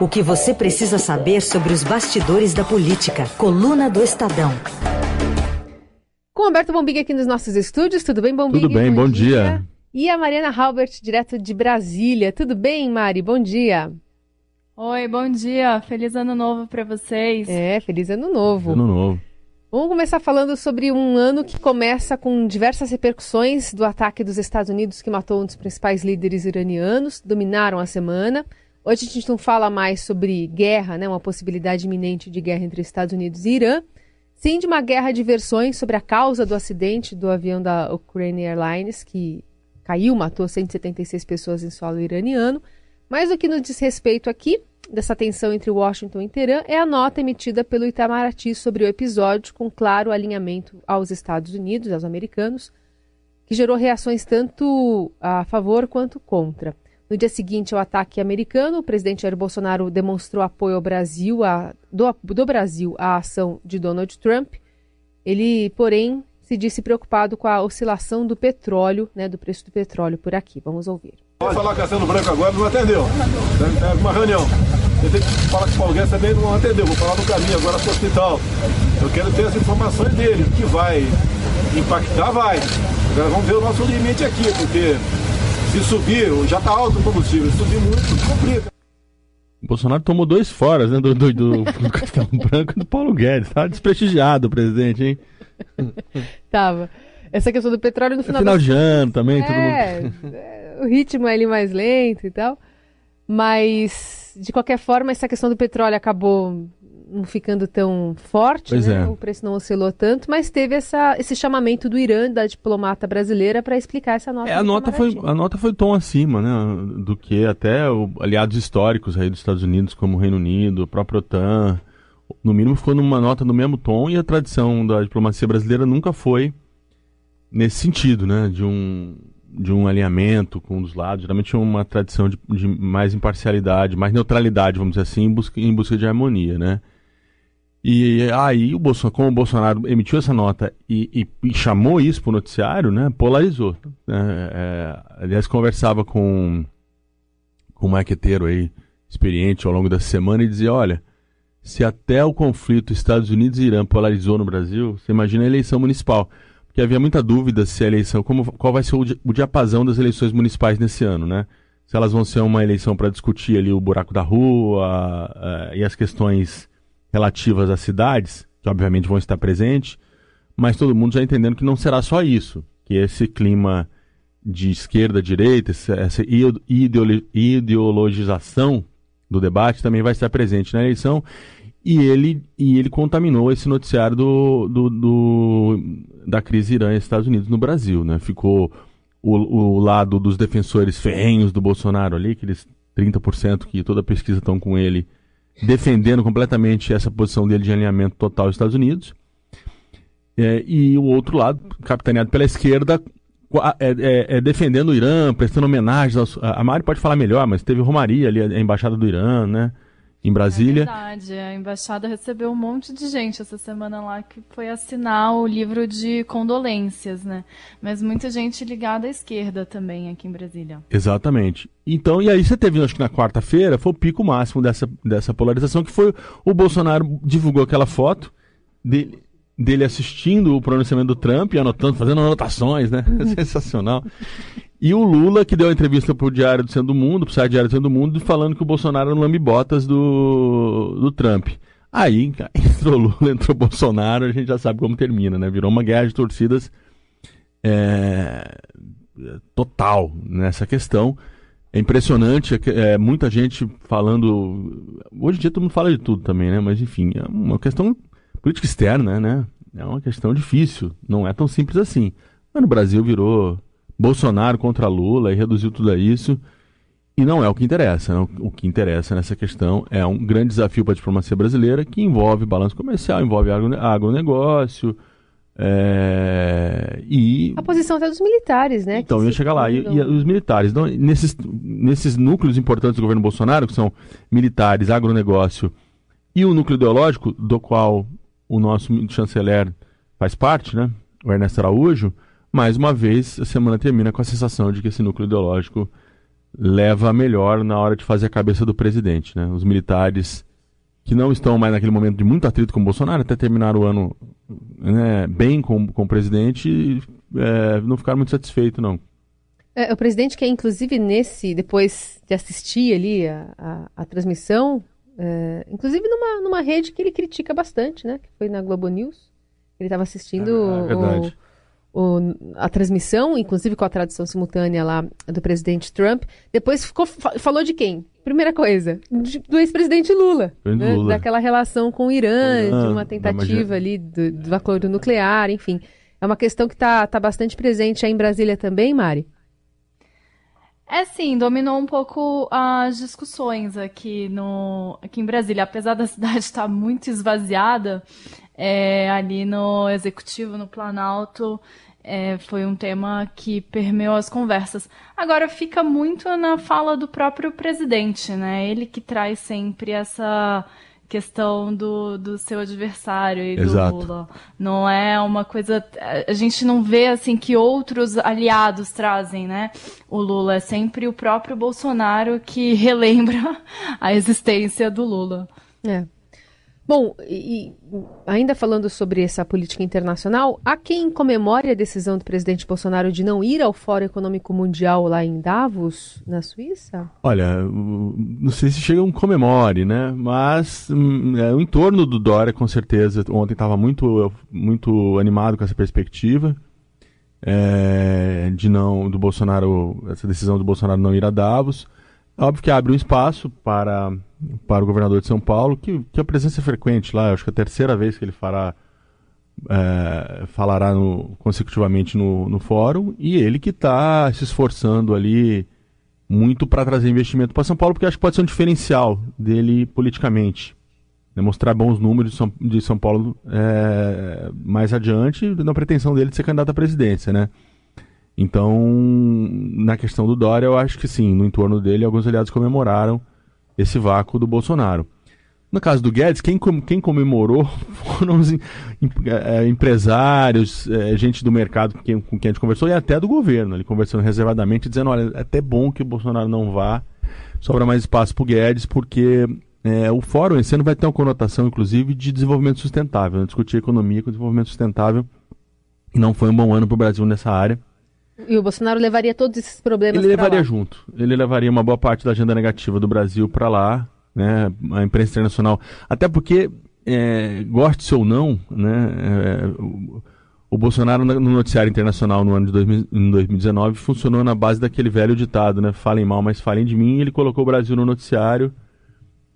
O que você precisa saber sobre os bastidores da política. Coluna do Estadão. Com Alberto Bombig aqui nos nossos estúdios. Tudo bem, Bombig? Tudo bem, bom, bom dia. dia. E a Mariana Halbert, direto de Brasília. Tudo bem, Mari? Bom dia. Oi, bom dia. Feliz ano novo para vocês. É, feliz ano novo. Ano novo. Vamos começar falando sobre um ano que começa com diversas repercussões do ataque dos Estados Unidos que matou um dos principais líderes iranianos, dominaram a semana. Hoje a gente não fala mais sobre guerra, né, uma possibilidade iminente de guerra entre Estados Unidos e Irã, sim de uma guerra de versões sobre a causa do acidente do avião da Ukraine Airlines, que caiu, matou 176 pessoas em solo iraniano. Mas o que nos diz respeito aqui, dessa tensão entre Washington e Teherã, é a nota emitida pelo Itamaraty sobre o episódio, com claro alinhamento aos Estados Unidos, aos americanos, que gerou reações tanto a favor quanto contra. No dia seguinte ao ataque americano, o presidente Jair Bolsonaro demonstrou apoio ao Brasil, a, do, do Brasil à ação de Donald Trump. Ele, porém, se disse preocupado com a oscilação do petróleo, né, do preço do petróleo por aqui. Vamos ouvir. Vou falar com a Castelo Branco agora, não atendeu. Tem uma reunião. Eu tenho que falar com o Paulo também, não atendeu. Vou falar no caminho agora para o hospital. Eu quero ter as informações dele, que vai impactar, vai. Agora vamos ver o nosso limite aqui, porque se subir, já está alto o combustível, se subir muito, complica. O Bolsonaro tomou dois foras, né? Do, do, do, do Castelo Branco e do Paulo Guedes. Tá desprestigiado o presidente, hein? Tava. Essa questão do petróleo no final. É final de ano também, é, todo mundo. É, o ritmo é ali mais lento e tal. Mas, de qualquer forma, essa questão do petróleo acabou não ficando tão forte, né? É. o preço não oscilou tanto, mas teve essa, esse chamamento do Irã, da diplomata brasileira, para explicar essa nota. É, a, nota foi, a nota foi tom acima, né? Do que até o, aliados históricos aí dos Estados Unidos, como o Reino Unido, a própria OTAN. No mínimo ficou numa nota no mesmo tom e a tradição da diplomacia brasileira nunca foi nesse sentido, né? De um, de um alinhamento com um dos lados. Geralmente uma tradição de, de mais imparcialidade, mais neutralidade, vamos dizer assim, em busca, em busca de harmonia, né? E aí, o Bolsonaro, como o Bolsonaro emitiu essa nota e, e, e chamou isso para o noticiário, né, polarizou. Né? É, aliás, conversava com, com um maqueteiro aí, experiente ao longo da semana, e dizia: olha, se até o conflito Estados Unidos e Irã polarizou no Brasil, você imagina a eleição municipal. Porque havia muita dúvida se a eleição, como, qual vai ser o, o diapasão das eleições municipais nesse ano, né? Se elas vão ser uma eleição para discutir ali o buraco da rua uh, e as questões relativas às cidades, que obviamente vão estar presentes, mas todo mundo já entendendo que não será só isso, que esse clima de esquerda, direita, essa ideologização do debate também vai estar presente na eleição e ele, e ele contaminou esse noticiário do, do, do da crise Irã e Estados Unidos no Brasil, né? Ficou o, o lado dos defensores ferrenhos do Bolsonaro ali, aqueles 30% que toda pesquisa estão com ele, defendendo completamente essa posição dele de alinhamento total aos Estados Unidos. É, e o outro lado, capitaneado pela esquerda, é, é, é, defendendo o Irã, prestando homenagens. Aos, a Mari pode falar melhor, mas teve Romaria ali, a embaixada do Irã, né? Em Brasília. É verdade, a embaixada recebeu um monte de gente essa semana lá que foi assinar o livro de condolências, né? Mas muita gente ligada à esquerda também aqui em Brasília. Exatamente. Então, e aí você teve, acho que na quarta-feira, foi o pico máximo dessa, dessa polarização, que foi o Bolsonaro divulgou aquela foto dele, dele assistindo o pronunciamento do Trump e anotando, fazendo anotações, né? Sensacional. E o Lula, que deu a entrevista para o Diário do Centro do Mundo, para o site Diário do Centro do Mundo, falando que o Bolsonaro era um lambibotas do, do Trump. Aí entrou Lula, entrou Bolsonaro, a gente já sabe como termina, né? Virou uma guerra de torcidas é, total nessa questão. É impressionante, é, muita gente falando. Hoje em dia todo mundo fala de tudo também, né? Mas enfim, é uma questão política externa, né? É uma questão difícil, não é tão simples assim. Mas no Brasil virou Bolsonaro contra Lula e reduziu tudo a isso. E não é o que interessa. Né? O que interessa nessa questão é um grande desafio para a diplomacia brasileira que envolve balanço comercial, envolve agronegócio. É... e a posição até dos militares, né? Então, ia chegar lá. E, e, os militares, então, nesses, nesses núcleos importantes do governo Bolsonaro, que são militares, agronegócio e o núcleo ideológico, do qual o nosso chanceler faz parte, né? O Ernesto Araújo, mais uma vez, a semana termina com a sensação de que esse núcleo ideológico leva a melhor na hora de fazer a cabeça do presidente. Né? Os militares que não estão mais naquele momento de muito atrito com o Bolsonaro, até terminar o ano né, bem com, com o presidente, é, não ficaram muito satisfeitos, não. É, o presidente que, inclusive, nesse, depois de assistir ali a, a, a transmissão, é, inclusive numa, numa rede que ele critica bastante, né? Que foi na Globo News. Ele estava assistindo é, é o, o, a transmissão, inclusive com a tradução simultânea lá do presidente Trump. Depois ficou, falou de quem? Primeira coisa, de, do ex-presidente Lula, né? Lula, Daquela relação com o Irã, Irã de uma tentativa ali do, do acordo nuclear, enfim. É uma questão que está tá bastante presente aí em Brasília também, Mari? É sim, dominou um pouco as discussões aqui, no, aqui em Brasília. Apesar da cidade estar muito esvaziada, é, ali no Executivo, no Planalto, é, foi um tema que permeou as conversas. Agora fica muito na fala do próprio presidente, né? Ele que traz sempre essa questão do, do seu adversário e Exato. do Lula. Não é uma coisa. A gente não vê assim que outros aliados trazem, né? O Lula é sempre o próprio Bolsonaro que relembra a existência do Lula. É. Bom, e ainda falando sobre essa política internacional, há quem comemore a decisão do presidente Bolsonaro de não ir ao Fórum Econômico Mundial lá em Davos, na Suíça? Olha, não sei se chega um comemore, né? Mas hum, é, o entorno do Dória, com certeza, ontem estava muito, muito animado com essa perspectiva. É, de não do Bolsonaro essa decisão do Bolsonaro não ir a Davos óbvio que abre um espaço para para o governador de São Paulo, que, que a presença é frequente lá, acho que é a terceira vez que ele fará, é, falará no, consecutivamente no, no fórum, e ele que está se esforçando ali muito para trazer investimento para São Paulo, porque acho que pode ser um diferencial dele politicamente. Né, mostrar bons números de São, de São Paulo é, mais adiante, na pretensão dele de ser candidato à presidência, né? Então, na questão do Dória, eu acho que sim, no entorno dele, alguns aliados comemoraram esse vácuo do Bolsonaro. No caso do Guedes, quem, quem comemorou foram os é, empresários, é, gente do mercado com quem, com quem a gente conversou e até do governo. Ele conversando reservadamente, dizendo: olha, é até bom que o Bolsonaro não vá, sobra mais espaço para o Guedes, porque é, o fórum esse ano vai ter uma conotação, inclusive, de desenvolvimento sustentável. Né? Discutir economia com desenvolvimento sustentável. Não foi um bom ano para o Brasil nessa área. E o Bolsonaro levaria todos esses problemas Ele levaria lá. junto. Ele levaria uma boa parte da agenda negativa do Brasil para lá, né? A imprensa internacional. Até porque, é, goste ou não, né? É, o, o, Bolsonaro no noticiário internacional no ano de 2000, em 2019 funcionou na base daquele velho ditado, né? Falem mal, mas falem de mim. E ele colocou o Brasil no noticiário,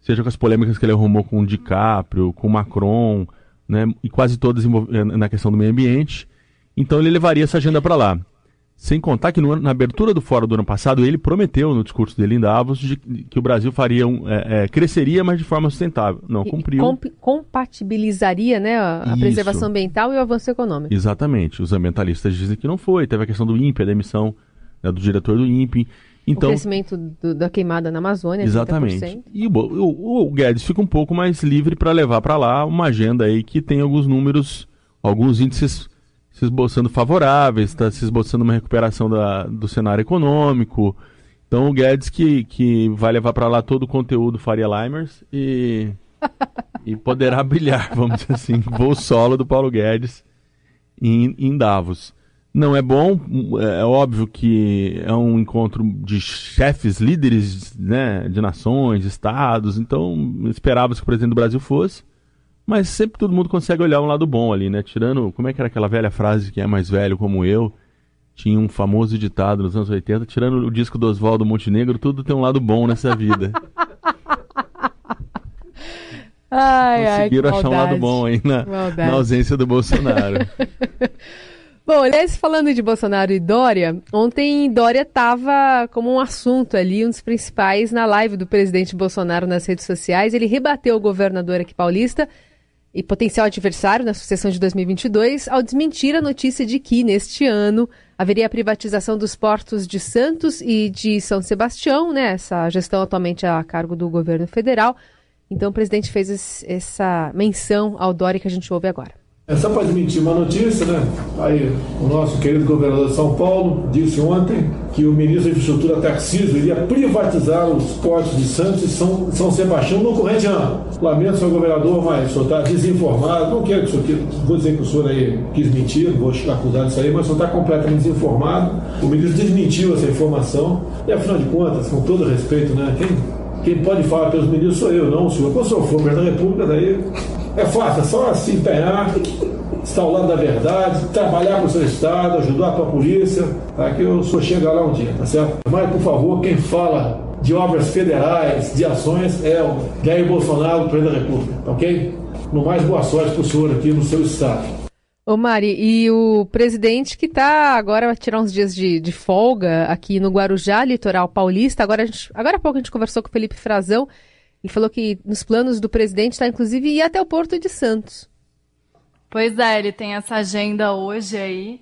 seja com as polêmicas que ele arrumou com o DiCaprio, com o Macron, né? E quase todas na questão do meio ambiente. Então ele levaria essa agenda para lá. Sem contar que no, na abertura do fórum do ano passado, ele prometeu no discurso dele em Davos de, de, que o Brasil faria um, é, é, cresceria, mas de forma sustentável. Não cumpriu. Comp compatibilizaria né, a, a preservação ambiental e o avanço econômico. Exatamente. Os ambientalistas dizem que não foi. Teve a questão do INPE, a demissão né, do diretor do INPE. Então, o crescimento do, da queimada na Amazônia. Exatamente. 30%. E o, o, o Guedes fica um pouco mais livre para levar para lá uma agenda aí que tem alguns números, alguns índices se esboçando favoráveis, está se esboçando uma recuperação da, do cenário econômico. Então o Guedes que, que vai levar para lá todo o conteúdo Faria Limers e, e poderá brilhar, vamos dizer assim, voo solo do Paulo Guedes em, em Davos. Não é bom, é óbvio que é um encontro de chefes, líderes né, de nações, estados, então esperava-se que o presidente do Brasil fosse. Mas sempre todo mundo consegue olhar um lado bom ali, né? Tirando, como é que era aquela velha frase que é mais velho como eu? Tinha um famoso ditado nos anos 80, tirando o disco do Oswaldo Montenegro, tudo tem um lado bom nessa vida. ai, Conseguiram ai, achar um lado bom aí na, na ausência do Bolsonaro. Bom, aliás, falando de Bolsonaro e Dória, ontem Dória estava como um assunto ali, um dos principais na live do presidente Bolsonaro nas redes sociais. Ele rebateu o governador aqui paulista e potencial adversário na sucessão de 2022, ao desmentir a notícia de que, neste ano, haveria a privatização dos portos de Santos e de São Sebastião, né? Essa gestão atualmente a cargo do governo federal. Então, o presidente fez essa menção ao Dória que a gente ouve agora. É só para desmentir uma notícia, né? Aí, o nosso querido governador de São Paulo disse ontem que o ministro da Infraestrutura Tarcísio iria privatizar os portos de Santos e São, São Sebastião no corrente ano. Lamento, senhor governador, mas o senhor está desinformado. Não quero que o senhor, vou dizer que o senhor aí quis mentir, vou acusar disso aí, mas o senhor está completamente desinformado. O ministro desmentiu essa informação. E afinal de contas, com todo respeito, né? Quem, quem pode falar pelos ministros sou eu, não o senhor. Quando o senhor for presidente da República, daí é fácil, é só se empenhar, estar ao lado da verdade, trabalhar com o seu Estado, ajudar a polícia, para que o senhor chegue lá um dia, tá certo? Mas, por favor, quem fala de obras federais, de ações, é o Jair Bolsonaro, presidente da República, tá ok? No mais, boa sorte para o senhor aqui no seu Estado. Ô Mari, e o presidente que está agora vai tirar uns dias de, de, folga aqui no Guarujá, litoral paulista. Agora, gente, agora há pouco a gente conversou com o Felipe Frazão. Ele falou que nos planos do presidente está, inclusive, ir até o Porto de Santos. Pois é, ele tem essa agenda hoje aí.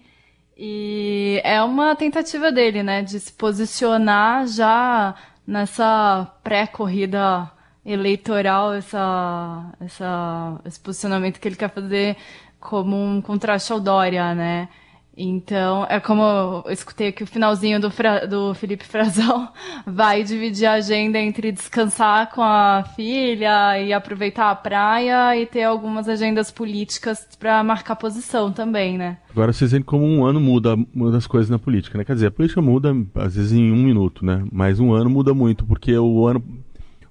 E é uma tentativa dele, né, de se posicionar já nessa pré-corrida eleitoral, essa, essa, esse posicionamento que ele quer fazer como um contraste ao Dória, né? Então, é como eu escutei aqui o finalzinho do, Fra, do Felipe Frazão, vai dividir a agenda entre descansar com a filha e aproveitar a praia e ter algumas agendas políticas para marcar posição também, né? Agora vocês veem como um ano muda, muda as coisas na política, né? Quer dizer, a política muda às vezes em um minuto, né? Mas um ano muda muito, porque o ano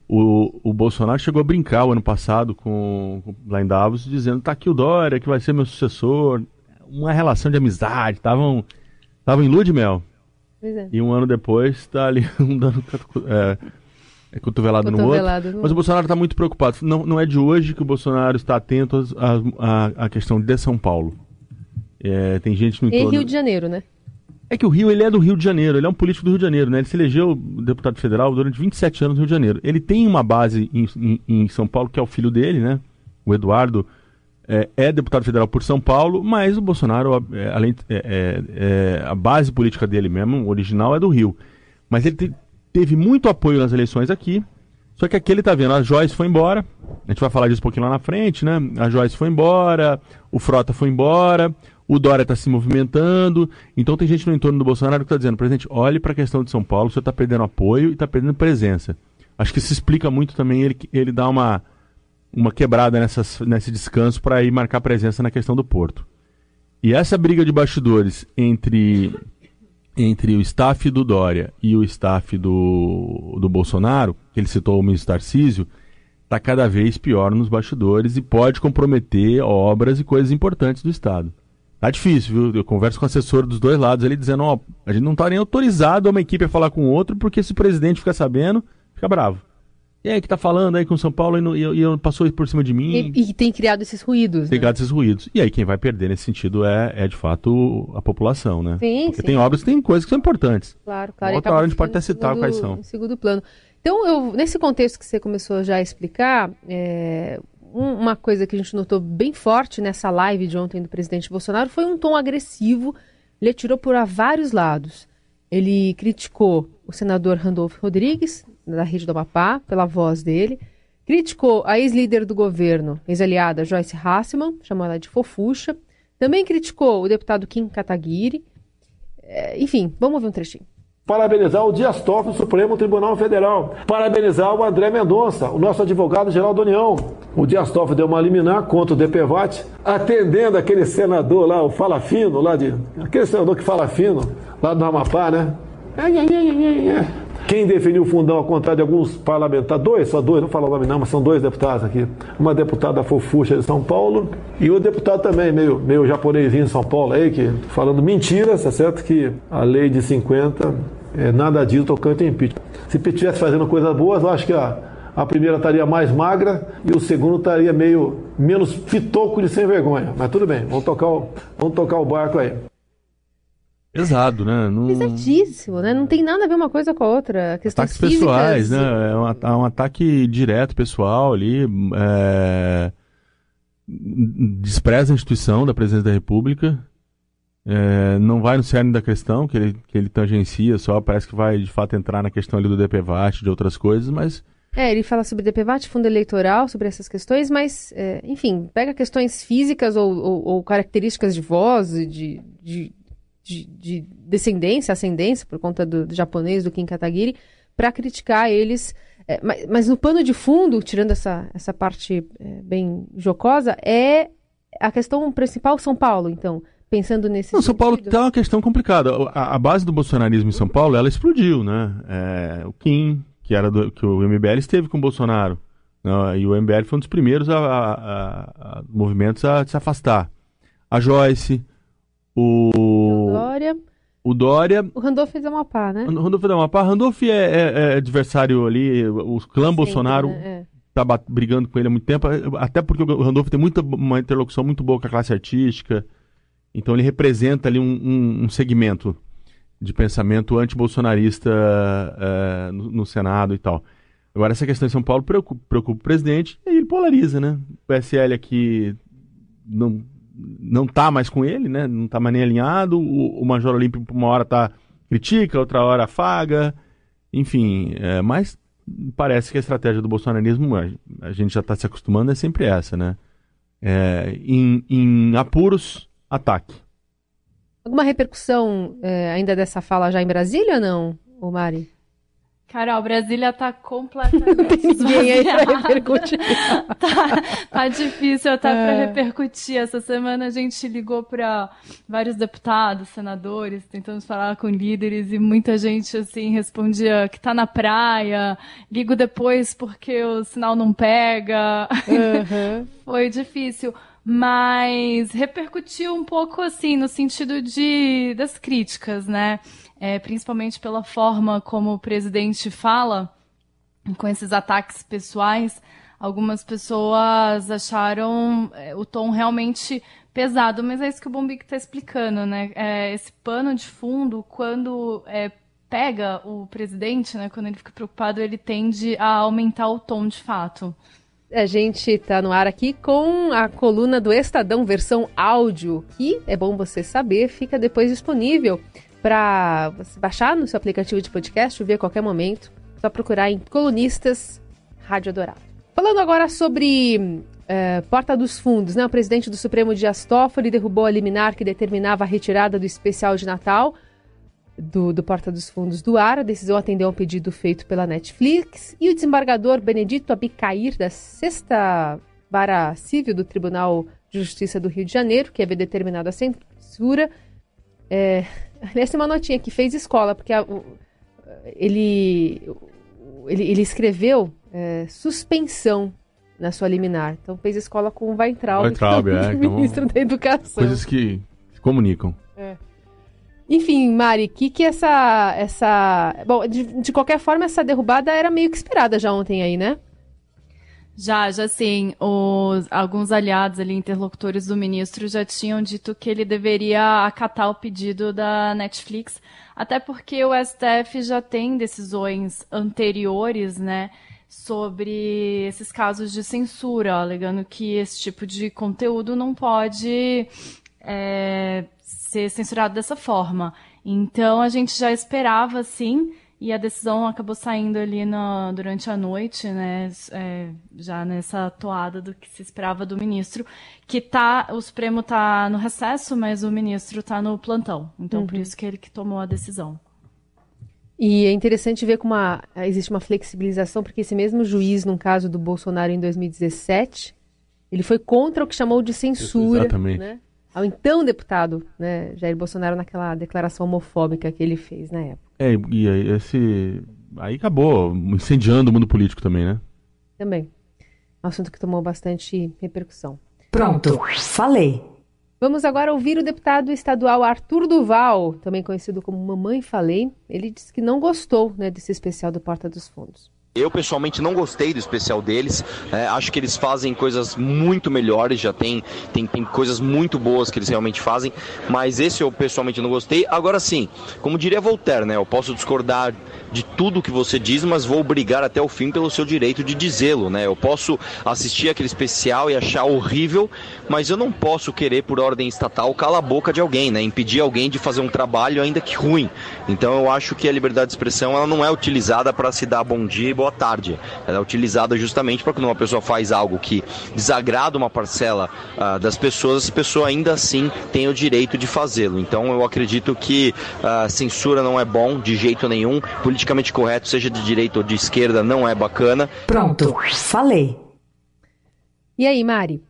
o, o Bolsonaro chegou a brincar o ano passado com, com lá em Davos, dizendo tá aqui o Dória, que vai ser meu sucessor uma relação de amizade, estavam estavam em lua de mel. É. E um ano depois está ali um dando é, é cotovelado, no outro. No... Mas o Bolsonaro está muito preocupado. Não, não é de hoje que o Bolsonaro está atento à questão de São Paulo. É, tem gente no entorno... E Rio de Janeiro, né? É que o Rio ele é do Rio de Janeiro, ele é um político do Rio de Janeiro, né? Ele se elegeu deputado federal durante 27 anos no Rio de Janeiro. Ele tem uma base em, em, em São Paulo, que é o filho dele, né? O Eduardo é, é, deputado federal por São Paulo, mas o Bolsonaro, é, além é, é, é, a base política dele mesmo, original, é do Rio. Mas ele te, teve muito apoio nas eleições aqui. Só que aqui ele tá vendo, a Joyce foi embora. A gente vai falar disso um pouquinho lá na frente, né? A Joyce foi embora, o Frota foi embora, o Dória está se movimentando. Então tem gente no entorno do Bolsonaro que está dizendo, presidente, olhe para a questão de São Paulo, você está perdendo apoio e está perdendo presença. Acho que isso explica muito também ele, ele dar uma uma quebrada nessas, nesse descanso para ir marcar presença na questão do Porto. E essa briga de bastidores entre, entre o staff do Dória e o staff do, do Bolsonaro, que ele citou o ministro Tarcísio, está cada vez pior nos bastidores e pode comprometer obras e coisas importantes do Estado. Tá difícil, viu? Eu converso com o assessor dos dois lados, ele dizendo, ó, a gente não está nem autorizado uma equipe a falar com o outro, porque se o presidente ficar sabendo, fica bravo. E aí, que tá falando aí com São Paulo e, e, e passou por cima de mim. E, e tem criado esses ruídos. Tem né? criado esses ruídos. E aí, quem vai perder nesse sentido é, é de fato a população, né? Sim, Porque sim. tem obras, tem coisas que são importantes. Claro, claro. Outra hora a gente pode até citar segundo, quais são. Segundo plano. Então, eu, nesse contexto que você começou já a explicar, é, uma coisa que a gente notou bem forte nessa live de ontem do presidente Bolsonaro foi um tom agressivo. Ele atirou por vários lados. Ele criticou o senador Randolfo Rodrigues, da Rede do Amapá, pela voz dele. Criticou a ex-líder do governo, ex-aliada Joyce Hassman, chamou ela de fofucha. Também criticou o deputado Kim Kataguiri. É, enfim, vamos ver um trechinho. Parabenizar o Dias Toffoli do Supremo Tribunal Federal. Parabenizar o André Mendonça, o nosso advogado-geral da União. O Dias Toffoli deu uma liminar contra o DPVAT, atendendo aquele senador lá, o Fala Fino, lá de. Aquele senador que fala fino, lá do Amapá, né? Quem definiu o fundão, ao contrário de alguns parlamentares, dois, só dois, não falo o nome não, mas são dois deputados aqui. Uma deputada fofucha de São Paulo e o deputado também, meio, meio japonesinho de São Paulo aí, que falando mentiras, tá certo? Que a lei de 50 é, nada disso tocante em impeachment. Se estivesse fazendo coisas boas, eu acho que a, a primeira estaria mais magra e o segundo estaria meio menos fitoco de sem vergonha. Mas tudo bem, vamos tocar o, vamos tocar o barco aí. Pesado, né? Não... Pesadíssimo, né? Não tem nada a ver uma coisa com a outra. Ataques físicas... pessoais, né? É um, é um, ataque direto, pessoal ali. É... Despreza a instituição da presidência da República. É... Não vai no cerne da questão, que ele, que ele tangencia só. Parece que vai, de fato, entrar na questão ali do DPVAT, de outras coisas, mas É, ele fala sobre DPVAT, fundo eleitoral, sobre essas questões, mas, é, enfim, pega questões físicas ou, ou, ou características de voz, de, de, de, de, descendência, ascendência, por conta do, do japonês, do Kim Kataguiri, para criticar eles. É, mas, mas, no pano de fundo, tirando essa, essa parte é, bem jocosa, é a questão principal São Paulo, então pensando nesse Não, São Paulo tem uma questão complicada. A, a, base do bolsonarismo em São Paulo, ela explodiu, né? É, o Kim, que era do, que o MBL esteve com o Bolsonaro. Né? E o MBL foi um dos primeiros a, a, a, movimentos a se afastar. A Joyce, o. O Dória. O Dória. O Randolph fez a Amapá, né? O Randolph fez a Amapá. Randolph é, é, é, adversário ali, o clã Bolsonaro. Né? É. Tá brigando com ele há muito tempo, até porque o Randolph tem muita, uma interlocução muito boa com a classe artística. Então ele representa ali um, um, um segmento de pensamento antibolsonarista uh, no, no, Senado e tal. Agora, essa questão em São Paulo preocupa, preocupa o presidente e ele polariza, né? O PSL aqui não, não tá mais com ele, né? Não tá mais nem alinhado. O, o Major Olímpio, uma hora tá critica, outra hora afaga. Enfim, é, mas parece que a estratégia do bolsonarismo, a gente já está se acostumando, é sempre essa, né? É, em, em apuros, ataque. Alguma repercussão é, ainda dessa fala já em Brasília ou não, o Mari? Carol, Brasília tá completamente ninguém aí pra repercutir. tá, tá difícil até é. para repercutir. Essa semana a gente ligou para vários deputados, senadores, tentamos falar com líderes e muita gente assim respondia que tá na praia, ligo depois porque o sinal não pega. Uhum. Foi difícil mas repercutiu um pouco assim no sentido de das críticas, né? É, principalmente pela forma como o presidente fala com esses ataques pessoais. Algumas pessoas acharam é, o tom realmente pesado, mas é isso que o Bombic está explicando, né? É, esse pano de fundo, quando é, pega o presidente, né? Quando ele fica preocupado, ele tende a aumentar o tom de fato. A gente está no ar aqui com a coluna do Estadão versão áudio, que é bom você saber, fica depois disponível para baixar no seu aplicativo de podcast, ouvir a qualquer momento. Só procurar em Colunistas Rádio Adorado. Falando agora sobre é, Porta dos Fundos, né? O presidente do Supremo Dias Toffoli derrubou a liminar que determinava a retirada do especial de Natal do, do Porta dos Fundos do ar. A decisão atendeu a um pedido feito pela Netflix e o desembargador Benedito Abicair, da Sexta Vara Civil do Tribunal de Justiça do Rio de Janeiro, que havia determinado a censura. É, aliás, tem uma notinha que fez escola, porque a, o, ele, ele, ele, escreveu é, suspensão na sua liminar. Então fez escola com o Weintraub, Weintraub é, é ministro da Educação. Coisas que se comunicam. É. Enfim, Mari, que que essa essa, bom, de, de, qualquer forma essa derrubada era meio que esperada já ontem aí, né? Já, já sim. Os, alguns aliados ali, interlocutores do ministro, já tinham dito que ele deveria acatar o pedido da Netflix, até porque o STF já tem decisões anteriores, né, sobre esses casos de censura, alegando que esse tipo de conteúdo não pode é, ser censurado dessa forma. Então a gente já esperava, sim, e a decisão acabou saindo ali no, durante a noite, né, é, já nessa toada do que se esperava do ministro, que tá, o Supremo está no recesso, mas o ministro está no plantão. Então uhum. por isso que ele que tomou a decisão. E é interessante ver como uma, existe uma flexibilização, porque esse mesmo juiz, no caso do Bolsonaro em 2017, ele foi contra o que chamou de censura. Exatamente. Né? Ao então deputado né, Jair Bolsonaro naquela declaração homofóbica que ele fez na época. É, e aí, esse. Aí acabou incendiando o mundo político também, né? Também. Um assunto que tomou bastante repercussão. Pronto, falei. Vamos agora ouvir o deputado estadual Arthur Duval, também conhecido como Mamãe Falei. Ele disse que não gostou né, desse especial do Porta dos Fundos. Eu pessoalmente não gostei do especial deles. É, acho que eles fazem coisas muito melhores, já tem, tem, tem coisas muito boas que eles realmente fazem, mas esse eu pessoalmente não gostei. Agora sim, como diria Voltaire, né? Eu posso discordar de tudo que você diz, mas vou brigar até o fim pelo seu direito de dizê-lo, né? Eu posso assistir aquele especial e achar horrível, mas eu não posso querer, por ordem estatal, calar a boca de alguém, né? Impedir alguém de fazer um trabalho ainda que ruim. Então eu acho que a liberdade de expressão ela não é utilizada para se dar bom dia e boa boa tarde. Ela é utilizada justamente para quando uma pessoa faz algo que desagrada uma parcela uh, das pessoas, a pessoa ainda assim tem o direito de fazê-lo. Então eu acredito que uh, censura não é bom de jeito nenhum, politicamente correto, seja de direita ou de esquerda, não é bacana. Pronto, falei. E aí, Mari?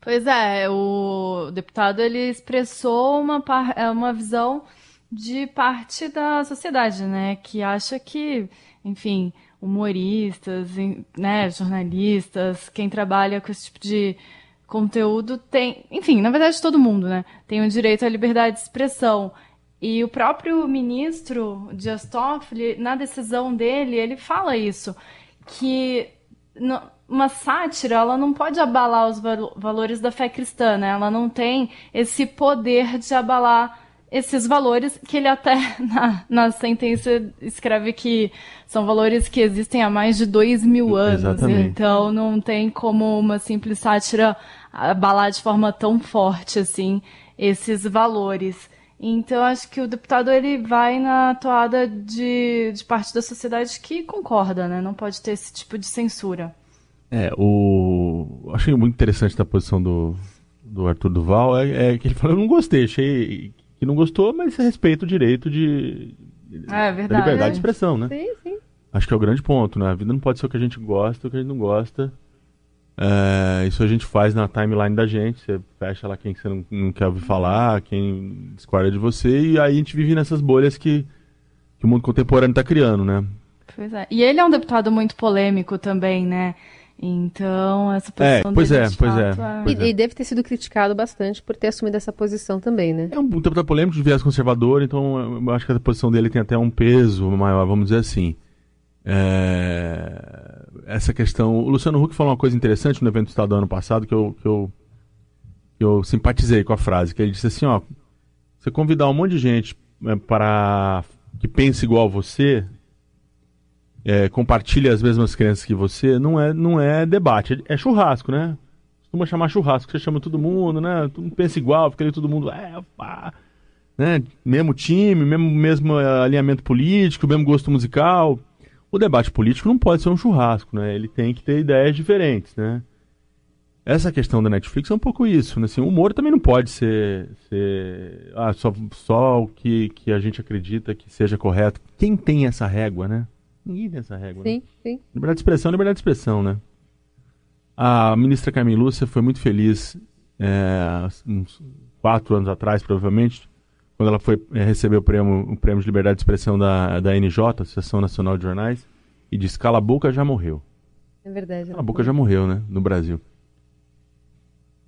Pois é, o deputado ele expressou uma, é, uma visão de parte da sociedade, né, que acha que, enfim, humoristas, né, jornalistas, quem trabalha com esse tipo de conteúdo tem, enfim, na verdade todo mundo, né, tem o direito à liberdade de expressão. E o próprio ministro Dias Toffoli, na decisão dele, ele fala isso, que uma sátira, ela não pode abalar os valores da fé cristã, né? Ela não tem esse poder de abalar esses valores que ele até na, na sentença escreve que são valores que existem há mais de dois mil anos. Exatamente. Então não tem como uma simples sátira abalar de forma tão forte assim esses valores. Então acho que o deputado ele vai na toada de, de parte da sociedade que concorda, né? Não pode ter esse tipo de censura. É, o. Achei muito interessante da posição do, do Arthur Duval é, é, que ele falou: eu não gostei, achei que não gostou, mas respeita o direito de. É, verdade. Da liberdade de expressão, né? Sim, sim. Acho que é o grande ponto, né? A vida não pode ser o que a gente gosta ou o que a gente não gosta. É, isso a gente faz na timeline da gente. Você fecha lá quem você não, não quer ouvir falar, quem discorda de você, e aí a gente vive nessas bolhas que, que o mundo contemporâneo está criando, né? Pois é. E ele é um deputado muito polêmico também, né? Então, essa posição é, pois dele, é, pois é, é... Pois e, é. e, deve ter sido criticado bastante por ter assumido essa posição também, né? É um, um deputado polêmico de viés conservador, então eu acho que a posição dele tem até um peso maior, vamos dizer assim. É... Essa questão. O Luciano Huck falou uma coisa interessante no evento do Estado do ano passado que eu, que eu, que eu simpatizei com a frase, que ele disse assim, ó, você convidar um monte de gente é, para que pense igual a você, é, compartilha as mesmas crenças que você, não é, não é debate, é, churrasco, né? Costuma chamar churrasco, você chama todo mundo, né? Todo mundo pensa igual, fica ali todo mundo, é, pá, né? Mesmo time, mesmo, mesmo é, alinhamento político, mesmo gosto musical. O debate político não pode ser um churrasco, né? Ele tem que ter ideias diferentes, né? Essa questão da Netflix é um pouco isso, né? Assim, o humor também não pode ser, ser ah, só, só o que, que a gente acredita que seja correto. Quem tem essa régua, né? Ninguém tem essa régua. Sim, né? sim. Liberdade de expressão, liberdade de expressão, né? A ministra Carmen Lúcia foi muito feliz é, uns quatro anos atrás, provavelmente, quando ela foi é, receber o prêmio, o prêmio de liberdade de expressão da, da NJ, Associação Nacional de Jornais, e disse: Cala a boca já morreu. É verdade. Cala a boca já morreu, né? No Brasil.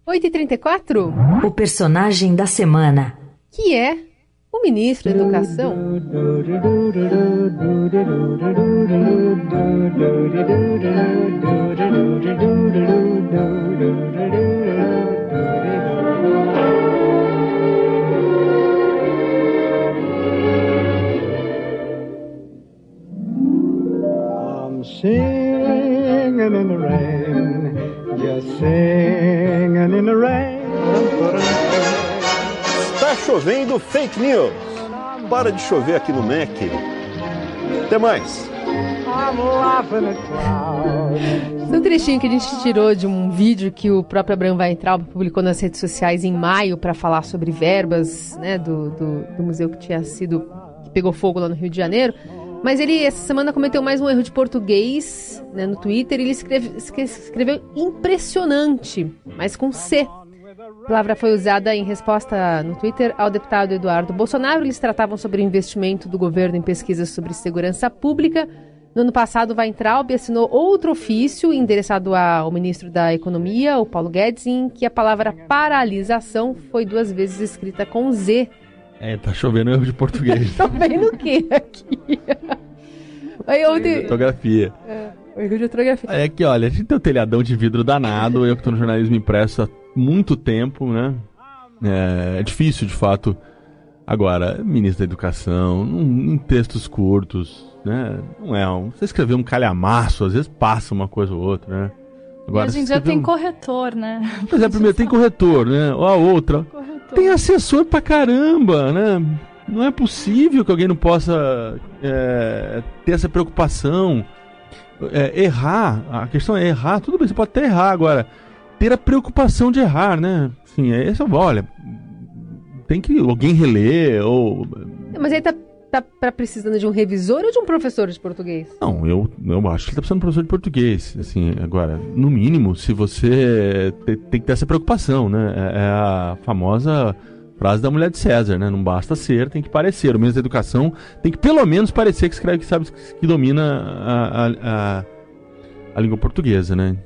8h34? O personagem da semana. Que é o ministro da Educação. Singing in the rain, just singing in the rain chovendo fake news. Para de chover aqui no MEC. Até mais. É um trechinho que a gente tirou de um vídeo que o próprio Abraham Weintraub publicou nas redes sociais em maio para falar sobre verbas né, do, do, do, museu que tinha sido. que pegou fogo lá no Rio de Janeiro. Mas ele, essa semana, cometeu mais um erro de português né, no Twitter. Ele escreve, escreveu impressionante, mas com C. A palavra foi usada em resposta no Twitter ao deputado Eduardo Bolsonaro. Eles tratavam sobre o investimento do governo em pesquisas sobre segurança pública. No ano passado, Weintraub assinou outro ofício endereçado ao ministro da Economia, o Paulo Guedes, em que a palavra paralisação foi duas vezes escrita com Z. É, tá chovendo erro de português. tá vendo o que aqui? Aí ontem... Ortografia. É, erro de ortografia. É que, olha, a gente tem um telhadão de vidro danado, eu que tô no jornalismo impresso há muito tempo, né? É, é difícil, de fato. Agora, ministro da Educação, em textos curtos, né? Não é um. Você escrever um calhamaço, às vezes passa uma coisa ou outra, né? Agora, hoje em dia tem um... corretor, né? Pois é, primeiro tem corretor, né? Ou a outra. Corretor. Tem assessor pra caramba, né? Não é possível que alguém não possa é, ter essa preocupação. É, errar, a questão é errar, tudo bem, você pode até errar agora. Ter a preocupação de errar, né? Sim, é isso, olha. Tem que alguém reler, ou. Mas aí tá, tá, tá precisando de um revisor ou de um professor de português? Não, eu, eu acho que ele tá precisando de um professor de português. Assim, agora, no mínimo, se você te- tem que ter essa preocupação, né? É, é a famosa frase da mulher de César, né? Não basta ser, tem que parecer. O ministro da Educação tem que pelo menos parecer que escreve, que sabe, que domina a, a, a, a língua portuguesa, né?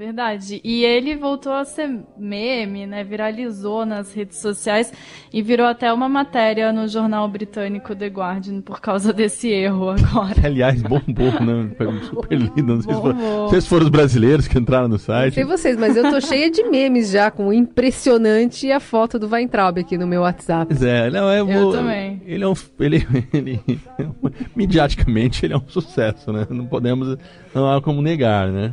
Verdade. E ele voltou a ser meme, né? Viralizou nas redes sociais e virou até uma matéria no jornal britânico The Guardian por causa desse erro agora. Aliás, bombou, né? Foi super lindo. Não sei se, foram, não se foram os brasileiros que entraram no Não site. sei vocês, mas eu tô cheia de memes já, com o impressionante e a foto do Weintraub aqui no meu WhatsApp. Pois é, não, é, Eu também. Ele é um. Ele, ele, mediaticamente, ele é um sucesso, né? Não podemos. Não há como negar, né?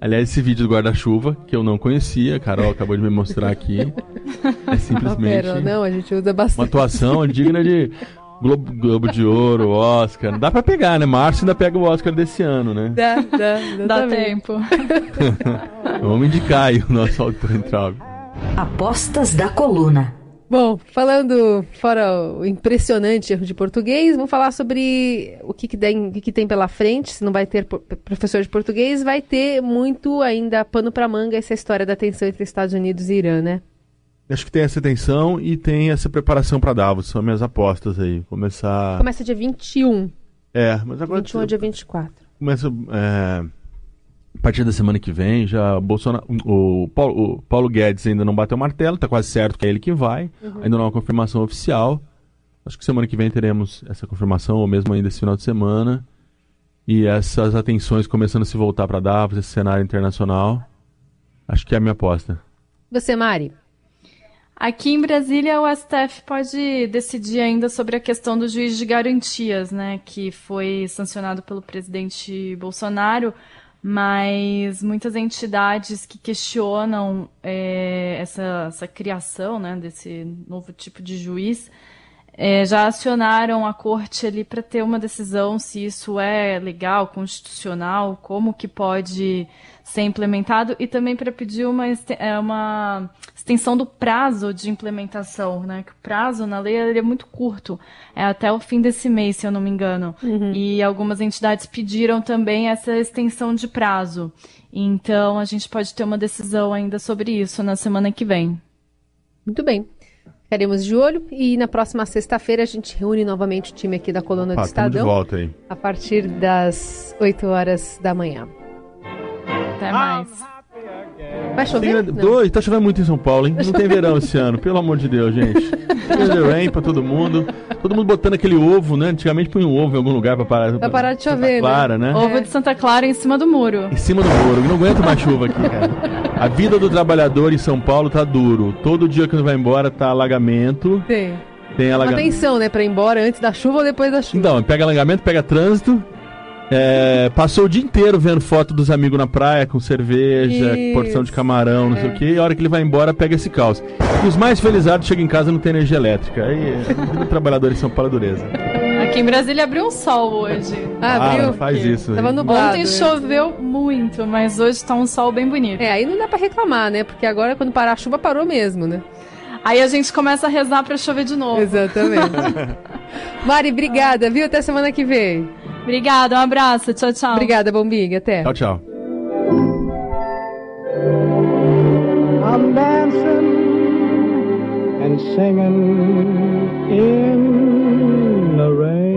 Aliás, esse vídeo do guarda-chuva, que eu não conhecia, a Carol acabou de me mostrar aqui. É Ah, simplesmente pera, não, a gente usa uma bastante. atuação digna de Globo, Globo de Ouro, Oscar. Dá pra pegar, né? Márcio ainda pega o Oscar desse ano, né? Dá, dá, Dá exatamente. tempo. Vamos indicar aí o nosso autor Entraub. Apostas da coluna. Bom, falando fora o impressionante erro de português, vamos falar sobre o que, que, tem, o que, que tem pela frente. Se não vai ter professor de português, vai ter muito ainda pano pra manga essa história da tensão entre Estados Unidos e Irã, né? Acho que tem essa tensão e tem essa preparação pra Davos. São minhas apostas aí. Começar. Começa dia 21. É, mas agora 21 a dia 24. começa é, a partir da semana que vem já Bolsonaro, o, Paulo, o Paulo Guedes ainda não bateu o martelo, tá quase certo que é ele que vai, ainda não há uma confirmação oficial. Acho que semana que vem teremos essa confirmação ou mesmo ainda esse final de semana. E essas atenções começando a se voltar para Davos, esse cenário internacional. Acho que é a minha aposta. Você, Mari? Aqui em Brasília, o STF pode decidir ainda sobre a questão do juiz de garantias, né, que foi sancionado pelo presidente Bolsonaro, mas muitas entidades que questionam é, essa, essa criação, né, desse novo tipo de juiz, é, já acionaram a corte ali para ter uma decisão se isso é legal, constitucional, como que pode ser implementado e também para pedir uma, é, uma extensão do prazo de implementação, né? Que o prazo na lei ele é muito curto, é até o fim desse mês, se eu não me engano. E algumas entidades pediram também essa extensão de prazo. Então a gente pode ter uma decisão ainda sobre isso na semana que vem. Muito bem. Ficaremos de olho e na próxima sexta-feira a gente reúne novamente o time aqui da Coluna do Ah, estamos de Estadão volta aí. a partir das 8 horas da manhã. Até mais. Vai chover? Tem, dois, tá chovendo muito em São Paulo, hein? Não tem verão esse ano, pelo amor de Deus, gente. The rain pra todo mundo. Todo mundo botando aquele ovo, né? Antigamente punha um ovo em algum lugar pra parar. Pra parar de chover, né? Clara, né? Ovo de Santa Clara em cima do muro. Em cima do muro. Eu não aguento mais chuva aqui, cara. A vida do trabalhador em São Paulo tá duro. Todo dia que ele vai embora tá alagamento. Tem. Tem alagamento. Atenção, né? Pra ir embora antes da chuva ou depois da chuva. Então, pega alagamento, pega trânsito. É, passou o dia inteiro vendo foto dos amigos na praia com cerveja, Isso. porção de camarão, não sei o que. E a hora que ele vai embora, pega esse caos. E os mais felizados chegam em casa e não tem energia elétrica. Aí, do trabalhador em São Paulo é dureza. Aqui em Brasília abriu um sol hoje. Ah, Ah, abriu? faz isso. Tava nublado. Ontem é. choveu muito, mas hoje tá um sol bem bonito. É, aí não dá pra reclamar, né? Porque agora quando parar a chuva parou mesmo, né? Aí a gente começa a rezar pra chover de novo. Exatamente. Mari, obrigada, viu? Até semana que vem. Obrigada, um abraço. Tchau, tchau. Obrigada, Bombinha. Até. Tchau, tchau. I'm dancing and singing in the rain.